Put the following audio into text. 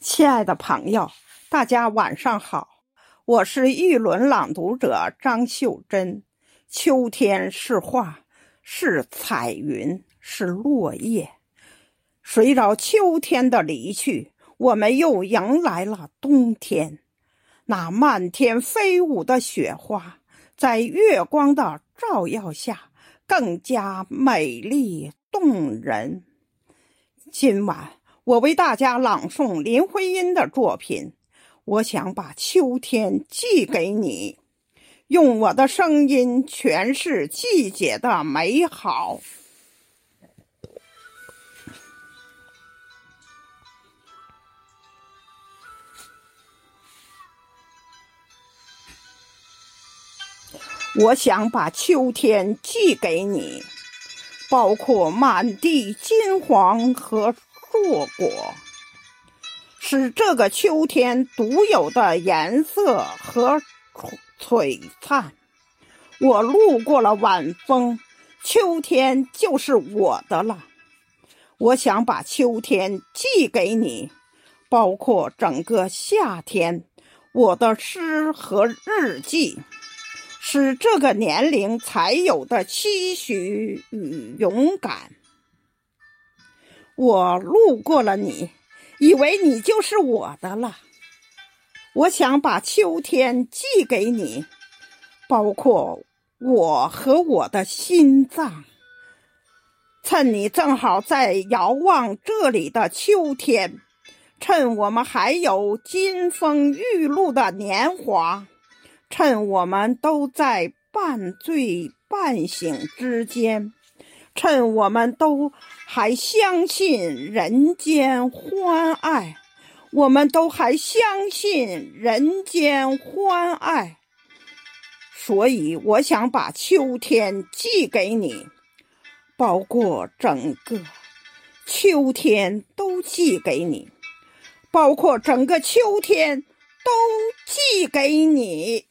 亲爱的朋友，大家晚上好，我是玉轮朗读者张秀珍。秋天是画，是彩云，是落叶。随着秋天的离去，我们又迎来了冬天。那漫天飞舞的雪花，在月光的照耀下，更加美丽动人。今晚。我为大家朗诵林徽因的作品。我想把秋天寄给你，用我的声音诠释季节的美好。我想把秋天寄给你，包括满地金黄和。硕果是这个秋天独有的颜色和璀璨。我路过了晚风，秋天就是我的了。我想把秋天寄给你，包括整个夏天。我的诗和日记，是这个年龄才有的期许与勇敢。我路过了你，以为你就是我的了。我想把秋天寄给你，包括我和我的心脏。趁你正好在遥望这里的秋天，趁我们还有金风玉露的年华，趁我们都在半醉半醒之间。趁我们都还相信人间欢爱，我们都还相信人间欢爱，所以我想把秋天寄给你，包括整个秋天都寄给你，包括整个秋天都寄给你。